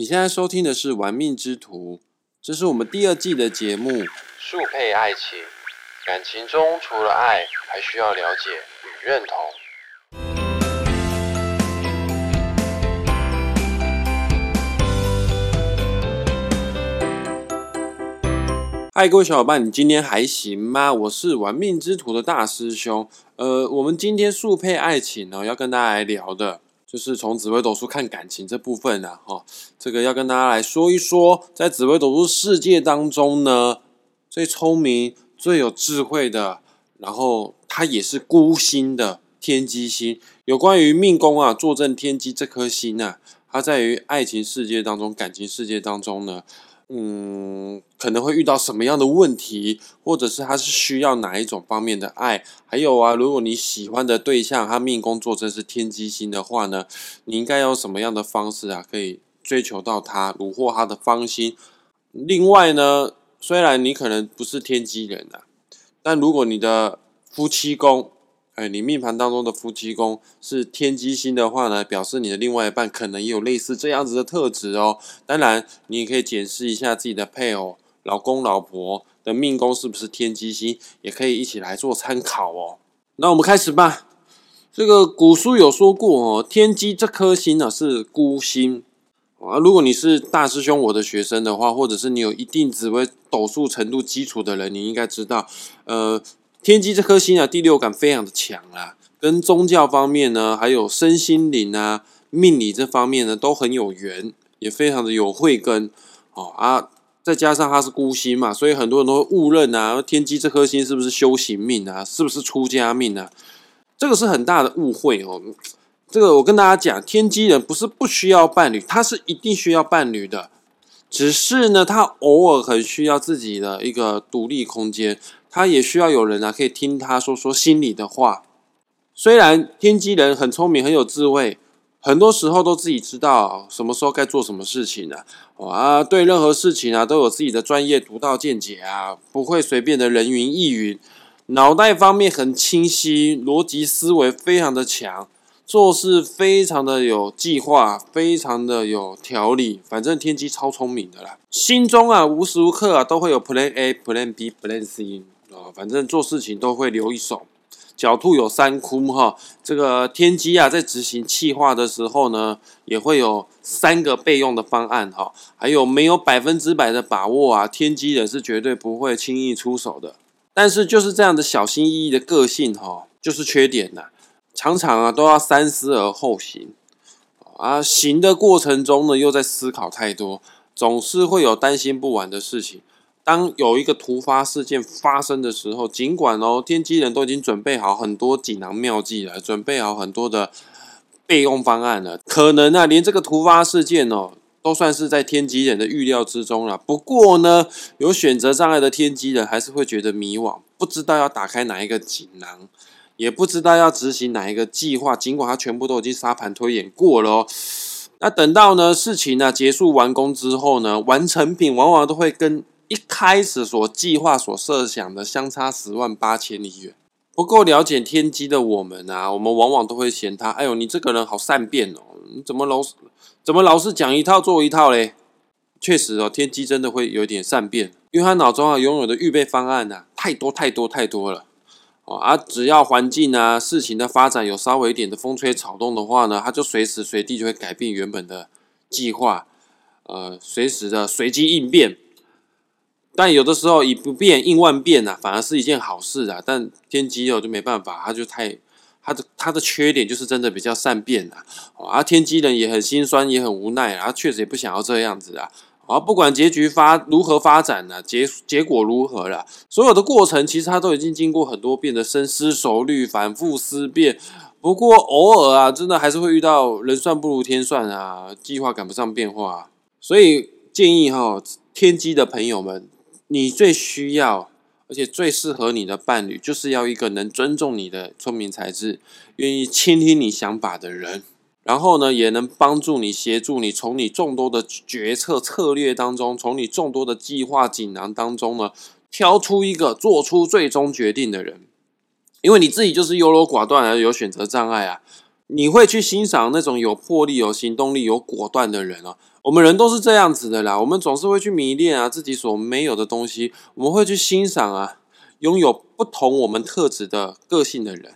你现在收听的是《玩命之徒》，这是我们第二季的节目。速配爱情，感情中除了爱，还需要了解与认同。嗨，各位小伙伴，你今天还行吗？我是玩命之徒的大师兄。呃，我们今天速配爱情呢，要跟大家来聊的，就是从紫微斗数看感情这部分呢，哈，这个要跟大家来说一说，在紫微斗数世界当中呢，最聪明、最有智慧的，然后他也是孤星的天机星。有关于命宫啊，坐镇天机这颗星啊，它在于爱情世界当中、感情世界当中呢。嗯，可能会遇到什么样的问题，或者是他是需要哪一种方面的爱？还有啊，如果你喜欢的对象他命宫坐镇是天机星的话呢，你应该用什么样的方式啊，可以追求到他，虏获他的芳心？另外呢，虽然你可能不是天机人啊，但如果你的夫妻宫，哎，你命盘当中的夫妻宫是天机星的话呢，表示你的另外一半可能也有类似这样子的特质哦。当然，你也可以检视一下自己的配偶、老公、老婆的命宫是不是天机星，也可以一起来做参考哦。那我们开始吧。这个古书有说过哦，天机这颗星呢是孤星啊。如果你是大师兄我的学生的话，或者是你有一定紫微斗数程度基础的人，你应该知道，呃。天机这颗星啊，第六感非常的强啊，跟宗教方面呢，还有身心灵啊、命理这方面呢，都很有缘，也非常的有慧根哦啊。再加上他是孤星嘛，所以很多人都会误认啊，天机这颗星是不是修行命啊？是不是出家命啊？这个是很大的误会哦。这个我跟大家讲，天机人不是不需要伴侣，他是一定需要伴侣的，只是呢，他偶尔很需要自己的一个独立空间。他也需要有人啊，可以听他说说心里的话。虽然天机人很聪明、很有智慧，很多时候都自己知道什么时候该做什么事情的啊。对任何事情啊，都有自己的专业独到见解啊，不会随便的人云亦云。脑袋方面很清晰，逻辑思维非常的强，做事非常的有计划，非常的有条理。反正天机超聪明的啦，心中啊无时无刻啊都会有 Plan A、Plan B、Plan C。啊，反正做事情都会留一手。狡兔有三窟哈，这个天机啊，在执行计划的时候呢，也会有三个备用的方案哈。还有没有百分之百的把握啊？天机人是绝对不会轻易出手的。但是就是这样的小心翼翼的个性哈，就是缺点呐。常常啊都要三思而后行啊，行的过程中呢又在思考太多，总是会有担心不完的事情。当有一个突发事件发生的时候，尽管哦，天机人都已经准备好很多锦囊妙计了，准备好很多的备用方案了，可能啊，连这个突发事件哦，都算是在天机人的预料之中了。不过呢，有选择障碍的天机人还是会觉得迷惘，不知道要打开哪一个锦囊，也不知道要执行哪一个计划。尽管他全部都已经沙盘推演过了哦，那等到呢事情呢结束完工之后呢，完成品往往都会跟。一开始所计划、所设想的相差十万八千里远，不够了解天机的我们啊，我们往往都会嫌他：哎呦，你这个人好善变哦，你怎么老是怎么老是讲一套做一套嘞？确实哦，天机真的会有点善变，因为他脑中啊拥有的预备方案呢太多太多太多了哦，而只要环境啊事情的发展有稍微一点的风吹草动的话呢，他就随时随地就会改变原本的计划，呃，随时的随机应变。但有的时候以不变应万变呐，反而是一件好事啊。但天机哦就没办法，他就太他的他的缺点就是真的比较善变啊。啊，天机人也很心酸，也很无奈啊，确实也不想要这样子啊。啊，不管结局发如何发展呢，结结果如何了，所有的过程其实他都已经经过很多遍的深思熟虑、反复思辨。不过偶尔啊，真的还是会遇到人算不如天算啊，计划赶不上变化。所以建议哈，天机的朋友们。你最需要，而且最适合你的伴侣，就是要一个能尊重你的聪明才智，愿意倾听你想法的人。然后呢，也能帮助你、协助你，从你众多的决策策略当中，从你众多的计划锦囊当中呢，挑出一个做出最终决定的人。因为你自己就是优柔寡断，而有选择障碍啊。你会去欣赏那种有魄力、有行动力、有果断的人哦，我们人都是这样子的啦，我们总是会去迷恋啊自己所没有的东西，我们会去欣赏啊拥有不同我们特质的个性的人。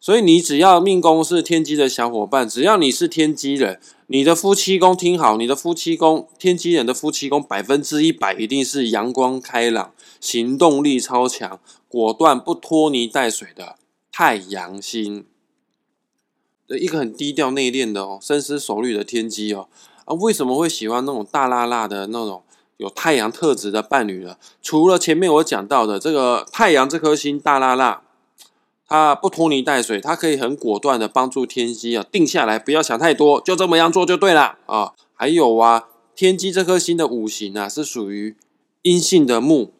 所以你只要命宫是天机的小伙伴，只要你是天机人，你的夫妻宫听好，你的夫妻宫天机人的夫妻宫百分之一百一定是阳光开朗、行动力超强、果断不拖泥带水的太阳星。一个很低调内敛的哦，深思熟虑的天机哦啊，为什么会喜欢那种大辣辣的那种有太阳特质的伴侣呢？除了前面我讲到的这个太阳这颗星大辣辣。他不拖泥带水，他可以很果断的帮助天机啊定下来，不要想太多，就这么样做就对了啊。还有啊，天机这颗星的五行啊是属于阴性的木，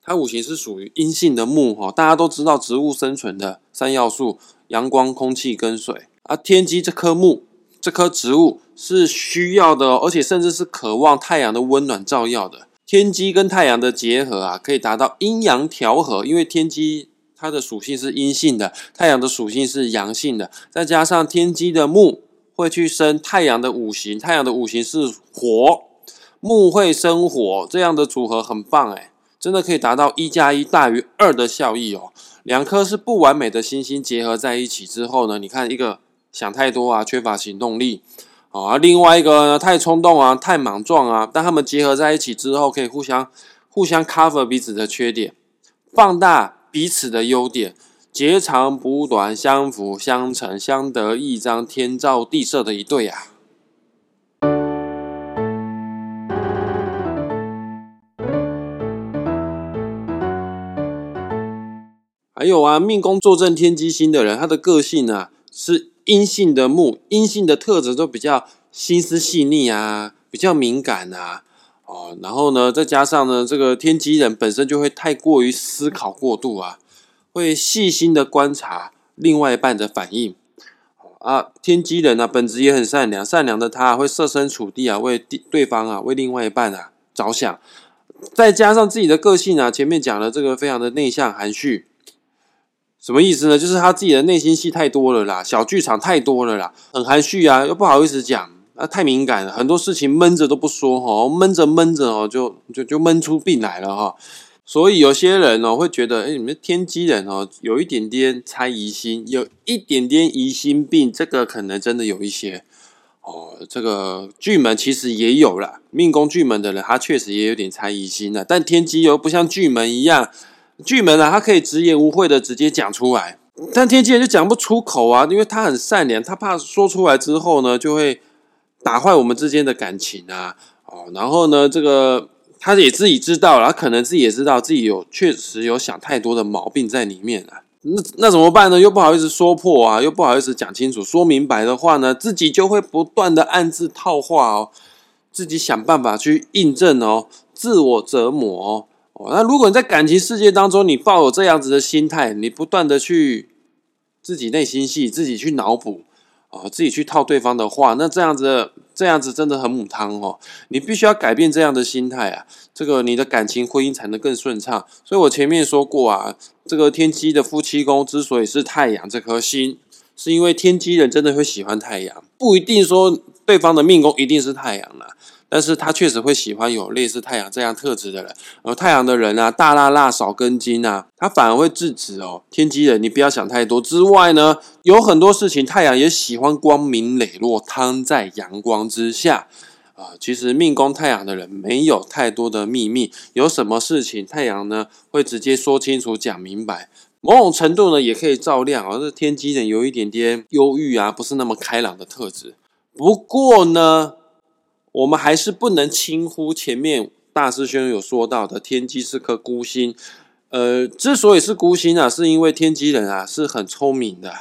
它五行是属于阴性的木哈。大家都知道植物生存的三要素：阳光、空气跟水。啊，天机这颗木，这颗植物是需要的，而且甚至是渴望太阳的温暖照耀的。天机跟太阳的结合啊，可以达到阴阳调和，因为天机。它的属性是阴性的，太阳的属性是阳性的，再加上天机的木会去生太阳的五行，太阳的五行是火，木会生火，这样的组合很棒诶，真的可以达到一加一大于二的效益哦。两颗是不完美的星星结合在一起之后呢，你看一个想太多啊，缺乏行动力啊，另外一个呢太冲动啊，太莽撞啊，但他们结合在一起之后，可以互相互相 cover 彼此的缺点，放大。彼此的优点，截长补短，相辅相成，相得益彰，天造地设的一对啊！还有啊，命宫坐镇天机星的人，他的个性啊是阴性的木，阴性的特质都比较心思细腻啊，比较敏感啊。哦，然后呢，再加上呢，这个天机人本身就会太过于思考过度啊，会细心的观察另外一半的反应。啊，天机人呢，本质也很善良，善良的他会设身处地啊，为对方啊，为另外一半啊着想。再加上自己的个性啊，前面讲了这个非常的内向含蓄，什么意思呢？就是他自己的内心戏太多了啦，小剧场太多了啦，很含蓄啊，又不好意思讲。啊，太敏感了，很多事情闷着都不说哈，闷着闷着哦，就就就闷出病来了哈。所以有些人哦会觉得，哎，你们天机人哦，有一点点猜疑心，有一点点疑心病，这个可能真的有一些哦。这个巨门其实也有了，命宫巨门的人，他确实也有点猜疑心的。但天机又不像巨门一样，巨门啊，他可以直言无讳的直接讲出来，但天机人就讲不出口啊，因为他很善良，他怕说出来之后呢，就会。打坏我们之间的感情啊，哦，然后呢，这个他也自己知道了，他可能自己也知道自己有确实有想太多的毛病在里面啊，那那怎么办呢？又不好意思说破啊，又不好意思讲清楚、说明白的话呢，自己就会不断的暗自套话哦，自己想办法去印证哦，自我折磨哦。那如果你在感情世界当中，你抱有这样子的心态，你不断的去自己内心戏，自己去脑补。哦，自己去套对方的话，那这样子，这样子真的很母汤哦。你必须要改变这样的心态啊，这个你的感情婚姻才能更顺畅。所以我前面说过啊，这个天机的夫妻宫之所以是太阳这颗星，是因为天机人真的会喜欢太阳，不一定说对方的命宫一定是太阳了。但是他确实会喜欢有类似太阳这样特质的人，而太阳的人啊，大辣辣少根筋啊，他反而会制止哦。天机人，你不要想太多。之外呢，有很多事情，太阳也喜欢光明磊落，摊在阳光之下啊。其实命宫太阳的人没有太多的秘密，有什么事情太阳呢会直接说清楚、讲明白。某种程度呢，也可以照亮哦。这天机人有一点点忧郁啊，不是那么开朗的特质。不过呢。我们还是不能轻忽前面大师兄有说到的天机是颗孤星，呃，之所以是孤星啊，是因为天机人啊是很聪明的、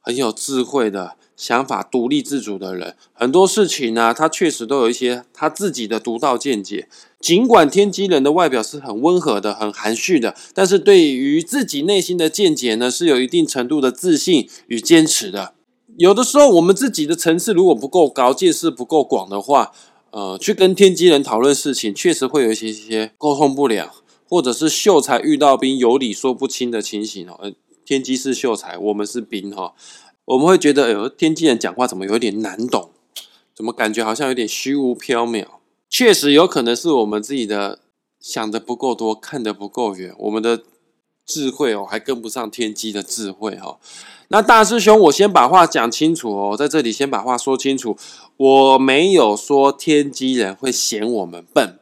很有智慧的想法、独立自主的人，很多事情呢，他确实都有一些他自己的独到见解。尽管天机人的外表是很温和的、很含蓄的，但是对于自己内心的见解呢，是有一定程度的自信与坚持的。有的时候，我们自己的层次如果不够高，见识不够广的话，呃，去跟天机人讨论事情，确实会有一些些沟通不了，或者是秀才遇到兵，有理说不清的情形哦。天机是秀才，我们是兵哈，我们会觉得，哎呦，天机人讲话怎么有点难懂？怎么感觉好像有点虚无缥缈？确实有可能是我们自己的想的不够多，看得不够远，我们的智慧哦还跟不上天机的智慧哈。那大师兄，我先把话讲清楚哦，在这里先把话说清楚，我没有说天机人会嫌我们笨，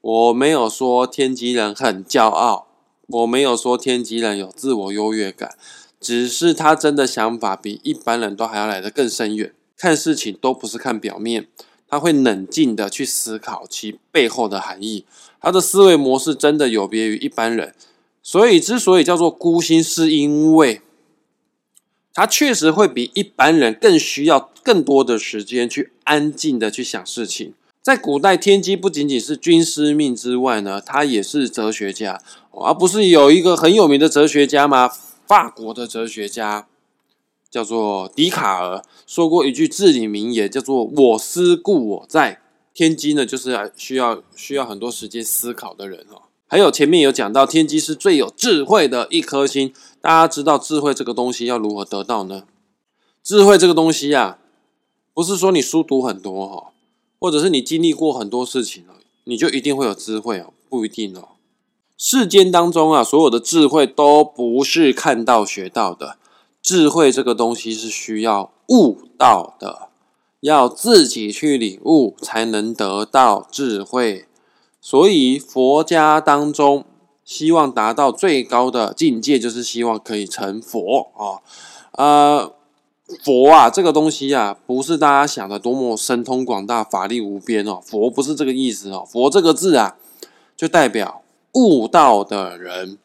我没有说天机人很骄傲，我没有说天机人有自我优越感，只是他真的想法比一般人都还要来得更深远，看事情都不是看表面，他会冷静的去思考其背后的含义，他的思维模式真的有别于一般人，所以之所以叫做孤心，是因为。他确实会比一般人更需要更多的时间去安静的去想事情。在古代，天机不仅仅是军师命之外呢，他也是哲学家，而不是有一个很有名的哲学家吗？法国的哲学家叫做笛卡尔，说过一句至理名言，叫做“我思故我在”。天机呢，就是需要需要很多时间思考的人哦。还有前面有讲到，天机是最有智慧的一颗星。大家知道智慧这个东西要如何得到呢？智慧这个东西呀，不是说你书读很多哈，或者是你经历过很多事情了，你就一定会有智慧哦，不一定哦。世间当中啊，所有的智慧都不是看到学到的，智慧这个东西是需要悟到的，要自己去领悟才能得到智慧。所以佛家当中，希望达到最高的境界，就是希望可以成佛啊！呃，佛啊，这个东西啊，不是大家想的多么神通广大、法力无边哦。佛不是这个意思哦。佛这个字啊，就代表悟道的人，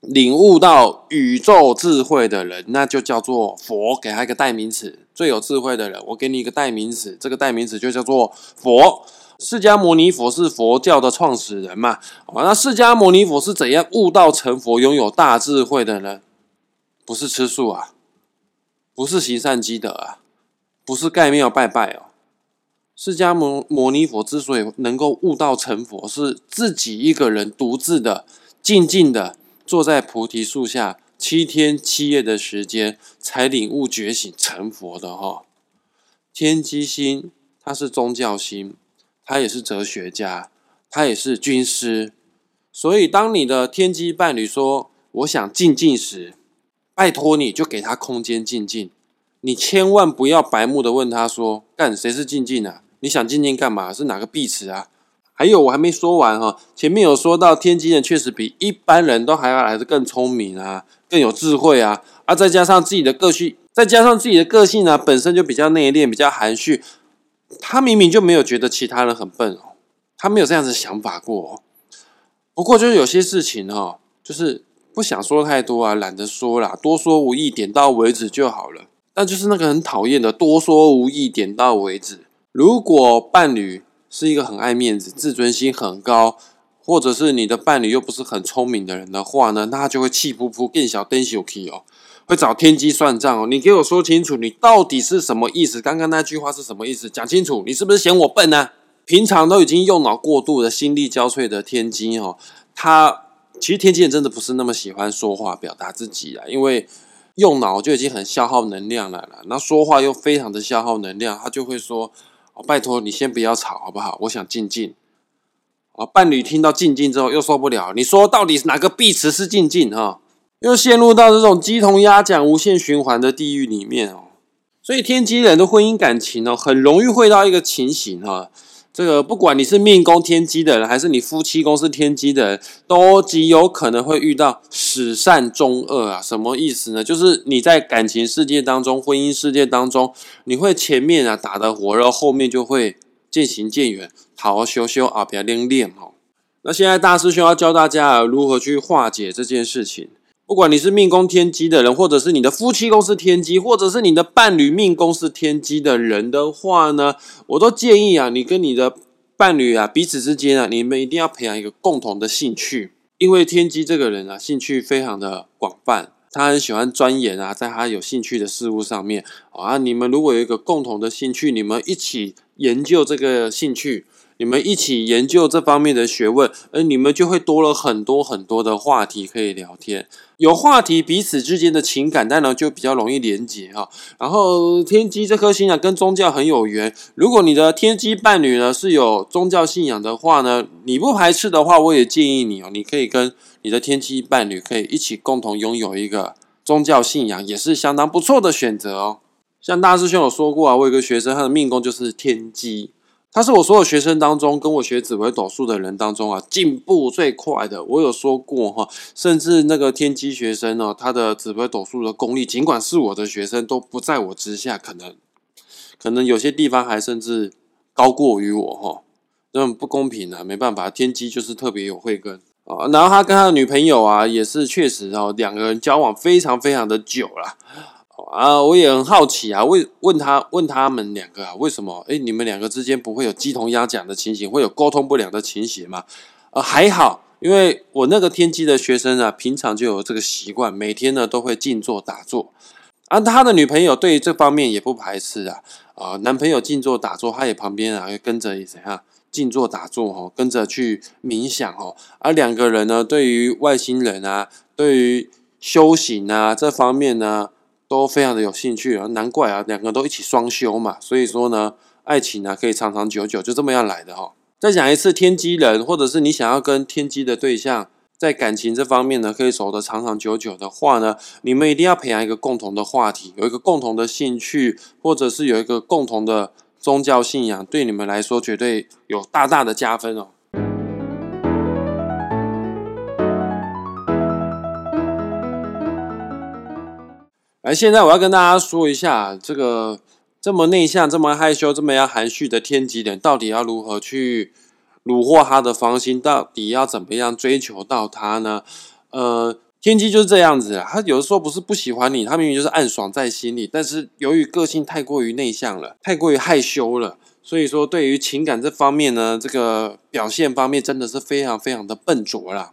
领悟到宇宙智慧的人，那就叫做佛。给他一个代名词，最有智慧的人，我给你一个代名词，这个代名词就叫做佛。释迦牟尼佛是佛教的创始人嘛？啊，那释迦牟尼佛是怎样悟道成佛、拥有大智慧的呢？不是吃素啊，不是行善积德啊，不是盖庙拜拜哦。释迦牟牟尼佛之所以能够悟道成佛，是自己一个人独自的、静静的坐在菩提树下七天七夜的时间，才领悟觉醒成佛的哈。天机心，它是宗教心。他也是哲学家，他也是军师，所以当你的天机伴侣说“我想静静”时，拜托你就给他空间静静，你千万不要白目的问他说：“干谁是静静啊？你想静静干嘛？是哪个碧池啊？”还有我还没说完哈，前面有说到天机人确实比一般人都还要来的更聪明啊，更有智慧啊，而再加上自己的个性，再加上自己的个性呢，本身就比较内敛，比较含蓄。他明明就没有觉得其他人很笨哦，他没有这样子想法过。不过就是有些事情哦，就是不想说太多啊，懒得说啦，多说无益，点到为止就好了。但就是那个很讨厌的多说无益，点到为止。如果伴侣是一个很爱面子、自尊心很高，或者是你的伴侣又不是很聪明的人的话呢，那他就会气扑扑、更小灯小 K 哦。会找天机算账哦，你给我说清楚，你到底是什么意思？刚刚那句话是什么意思？讲清楚，你是不是嫌我笨呢？平常都已经用脑过度的、心力交瘁的天机哦，他其实天机人真的不是那么喜欢说话、表达自己啊，因为用脑就已经很消耗能量了了，那说话又非常的消耗能量，他就会说：“哦，拜托你先不要吵好不好？我想静静。”啊，伴侣听到静静之后又受不了，你说到底哪个币池是静静哈？又陷入到这种鸡同鸭讲、无限循环的地狱里面哦，所以天机人的婚姻感情哦，很容易会到一个情形哈，这个不管你是命宫天机的人，还是你夫妻宫是天机的人，都极有可能会遇到始善终恶啊。什么意思呢？就是你在感情世界当中、婚姻世界当中，你会前面啊打得火热，后面就会渐行渐远，好好修修啊，不要练练哦。那现在大师兄要教大家如何去化解这件事情。不管你是命宫天机的人，或者是你的夫妻宫是天机，或者是你的伴侣命宫是天机的人的话呢，我都建议啊，你跟你的伴侣啊，彼此之间啊，你们一定要培养一个共同的兴趣，因为天机这个人啊，兴趣非常的广泛，他很喜欢钻研啊，在他有兴趣的事物上面啊，你们如果有一个共同的兴趣，你们一起研究这个兴趣，你们一起研究这方面的学问，而你们就会多了很多很多的话题可以聊天。有话题，彼此之间的情感当然就比较容易连接哈。然后天机这颗星啊，跟宗教很有缘。如果你的天机伴侣呢是有宗教信仰的话呢，你不排斥的话，我也建议你哦，你可以跟你的天机伴侣可以一起共同拥有一个宗教信仰，也是相当不错的选择哦。像大师兄有说过啊，我有个学生，他的命宫就是天机。他是我所有学生当中跟我学紫微斗数的人当中啊，进步最快的。我有说过哈，甚至那个天机学生呢，他的紫微斗数的功力，尽管是我的学生，都不在我之下，可能可能有些地方还甚至高过于我哈，这不公平啊！没办法，天机就是特别有慧根啊。然后他跟他的女朋友啊，也是确实哦，两个人交往非常非常的久了。啊，我也很好奇啊，问问他问他们两个啊，为什么？哎，你们两个之间不会有鸡同鸭讲的情形，会有沟通不良的情形吗？呃，还好，因为我那个天机的学生啊，平常就有这个习惯，每天呢都会静坐打坐。啊，他的女朋友对于这方面也不排斥啊。啊，男朋友静坐打坐，他也旁边啊，跟着怎样静坐打坐哦，跟着去冥想哦。而两个人呢，对于外星人啊，对于修行啊这方面呢。都非常的有兴趣啊，难怪啊，两个都一起双修嘛，所以说呢，爱情啊可以长长久久，就这么样来的哈。再讲一次，天机人或者是你想要跟天机的对象在感情这方面呢，可以走得长长久久的话呢，你们一定要培养一个共同的话题，有一个共同的兴趣，或者是有一个共同的宗教信仰，对你们来说绝对有大大的加分哦。现在我要跟大家说一下，这个这么内向、这么害羞、这么要含蓄的天机人，到底要如何去虏获他的芳心？到底要怎么样追求到他呢？呃，天机就是这样子啊，他有的时候不是不喜欢你，他明明就是暗爽在心里，但是由于个性太过于内向了，太过于害羞了，所以说对于情感这方面呢，这个表现方面真的是非常非常的笨拙啦。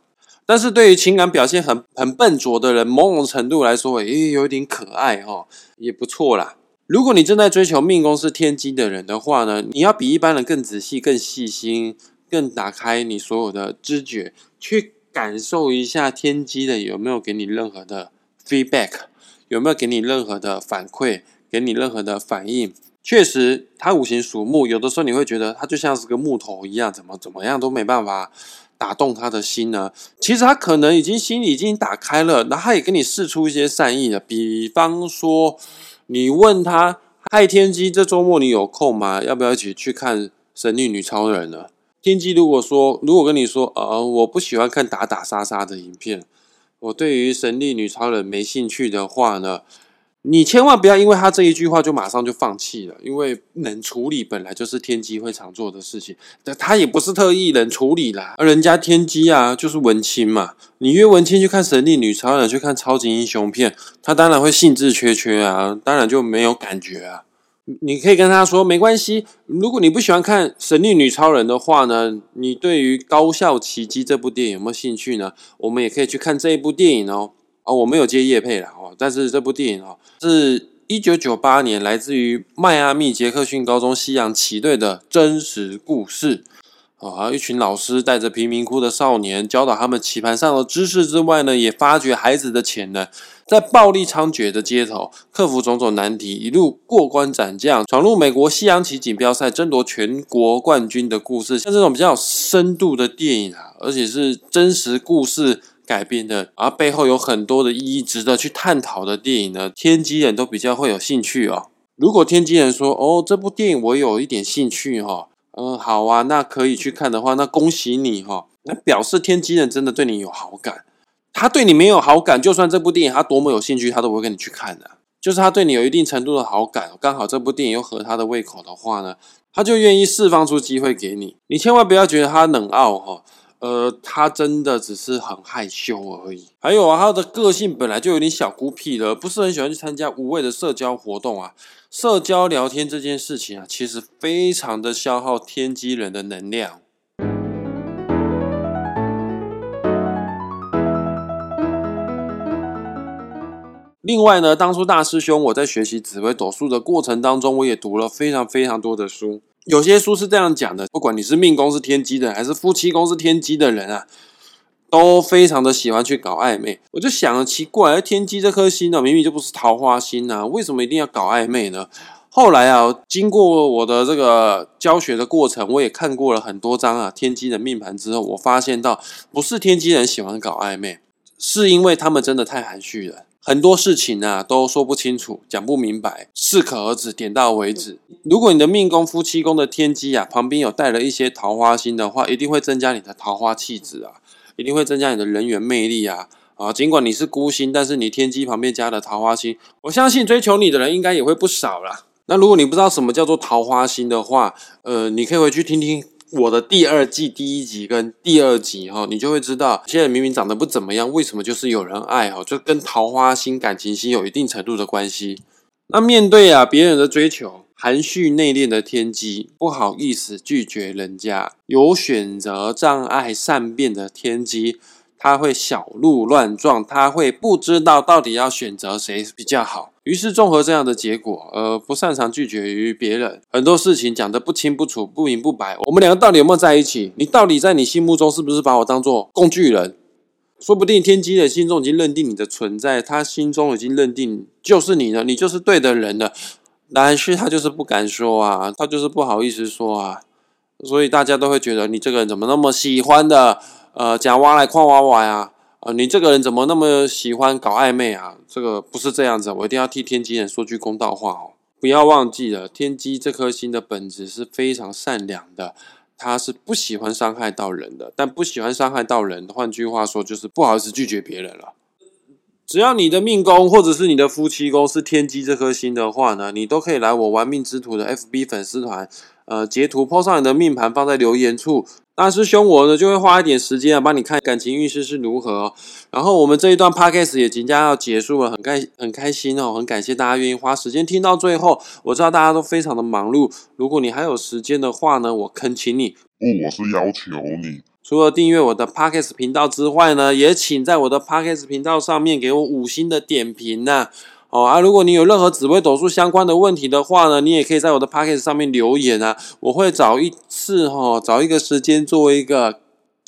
但是对于情感表现很很笨拙的人，某种程度来说，也有点可爱哈，也不错啦。如果你正在追求命宫是天机的人的话呢，你要比一般人更仔细、更细心、更打开你所有的知觉，去感受一下天机的有没有给你任何的 feedback，有没有给你任何的反馈，给你任何的反应。确实，他五行属木，有的时候你会觉得他就像是个木头一样，怎么怎么样都没办法。打动他的心呢？其实他可能已经心里已经打开了，那他也跟你试出一些善意了。比方说，你问他：“嗨，天机，这周末你有空吗？要不要一起去看《神力女超人》呢？”天机如果说，如果跟你说：“呃，我不喜欢看打打杀杀的影片，我对于《神力女超人》没兴趣的话呢？”你千万不要因为他这一句话就马上就放弃了，因为冷处理本来就是天机会常做的事情，但他也不是特意冷处理啦，而人家天机啊就是文青嘛，你约文青去看神力女超人，去看超级英雄片，他当然会兴致缺缺啊，当然就没有感觉啊。你可以跟他说没关系，如果你不喜欢看神力女超人的话呢，你对于高校奇迹这部电影有没有兴趣呢？我们也可以去看这一部电影哦。哦，我没有接叶配了哦，但是这部电影哦，是一九九八年来自于迈阿密杰克逊高中西洋棋队的真实故事。啊，一群老师带着贫民窟的少年，教导他们棋盘上的知识之外呢，也发掘孩子的潜能，在暴力猖獗的街头，克服种种难题，一路过关斩将，闯入美国西洋棋锦标赛，争夺全国冠军的故事。像这种比较有深度的电影啊，而且是真实故事。改编的，而背后有很多的意义，值得去探讨的电影呢。天机人都比较会有兴趣哦。如果天机人说：“哦，这部电影我有一点兴趣哈，嗯，好啊，那可以去看的话，那恭喜你哈。”那表示天机人真的对你有好感。他对你没有好感，就算这部电影他多么有兴趣，他都不会跟你去看的。就是他对你有一定程度的好感，刚好这部电影又合他的胃口的话呢，他就愿意释放出机会给你。你千万不要觉得他冷傲哈。呃，他真的只是很害羞而已。还有啊，他的个性本来就有点小孤僻了，不是很喜欢去参加无谓的社交活动啊。社交聊天这件事情啊，其实非常的消耗天机人的能量。另外呢，当初大师兄我在学习紫微斗数的过程当中，我也读了非常非常多的书。有些书是这样讲的，不管你是命宫是天机的，还是夫妻宫是天机的人啊，都非常的喜欢去搞暧昧。我就想奇怪，天机这颗星呢，明明就不是桃花星啊，为什么一定要搞暧昧呢？后来啊，经过我的这个教学的过程，我也看过了很多张啊天机的命盘之后，我发现到不是天机人喜欢搞暧昧，是因为他们真的太含蓄了，很多事情啊都说不清楚，讲不明白，适可而止，点到为止。如果你的命宫夫妻宫的天机啊旁边有带了一些桃花星的话，一定会增加你的桃花气质啊，一定会增加你的人缘魅力啊。啊，尽管你是孤星，但是你天机旁边加了桃花星，我相信追求你的人应该也会不少啦。那如果你不知道什么叫做桃花星的话，呃，你可以回去听听我的第二季第一集跟第二集哈，你就会知道，现在明明长得不怎么样，为什么就是有人爱哈，就跟桃花心、感情心有一定程度的关系。那面对啊别人的追求，含蓄内敛的天机，不好意思拒绝人家，有选择障碍善变的天机。他会小鹿乱撞，他会不知道到底要选择谁比较好。于是综合这样的结果，呃，不擅长拒绝于别人，很多事情讲得不清不楚、不明不白。我们两个到底有没有在一起？你到底在你心目中是不是把我当做工具人？说不定天机的心中已经认定你的存在，他心中已经认定就是你了，你就是对的人了。但是他就是不敢说啊，他就是不好意思说啊，所以大家都会觉得你这个人怎么那么喜欢的？呃，讲挖来矿挖挖呀！呃，你这个人怎么那么喜欢搞暧昧啊？这个不是这样子，我一定要替天机人说句公道话哦！不要忘记了，天机这颗星的本质是非常善良的，他是不喜欢伤害到人的。但不喜欢伤害到人，换句话说就是不好意思拒绝别人了。只要你的命宫或者是你的夫妻宫是天机这颗星的话呢，你都可以来我玩命之徒的 FB 粉丝团，呃，截图 po 上你的命盘，放在留言处。大师兄，我呢就会花一点时间啊，帮你看感情运势是如何。然后我们这一段 podcast 也即将要结束了，很开很开心哦，很感谢大家愿意花时间听到最后。我知道大家都非常的忙碌，如果你还有时间的话呢，我恳请你，不，我是要求你，除了订阅我的 podcast 频道之外呢，也请在我的 podcast 频道上面给我五星的点评呐。哦啊！如果你有任何紫微斗数相关的问题的话呢，你也可以在我的 p a c k a g e 上面留言啊，我会找一次哈，找一个时间做一个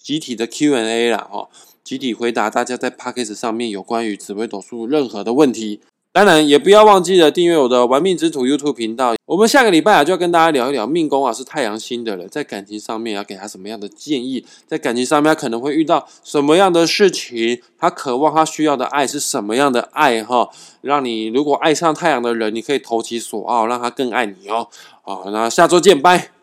集体的 Q&A 啦，哈，集体回答大家在 p a c k a g e 上面有关于紫微斗数任何的问题。当然，也不要忘记了订阅我的玩命之徒 YouTube 频道。我们下个礼拜啊，就要跟大家聊一聊命宫啊是太阳星的人，在感情上面要给他什么样的建议？在感情上面，他可能会遇到什么样的事情？他渴望他需要的爱是什么样的爱？哈，让你如果爱上太阳的人，你可以投其所好，让他更爱你哦。好，那下周见，拜。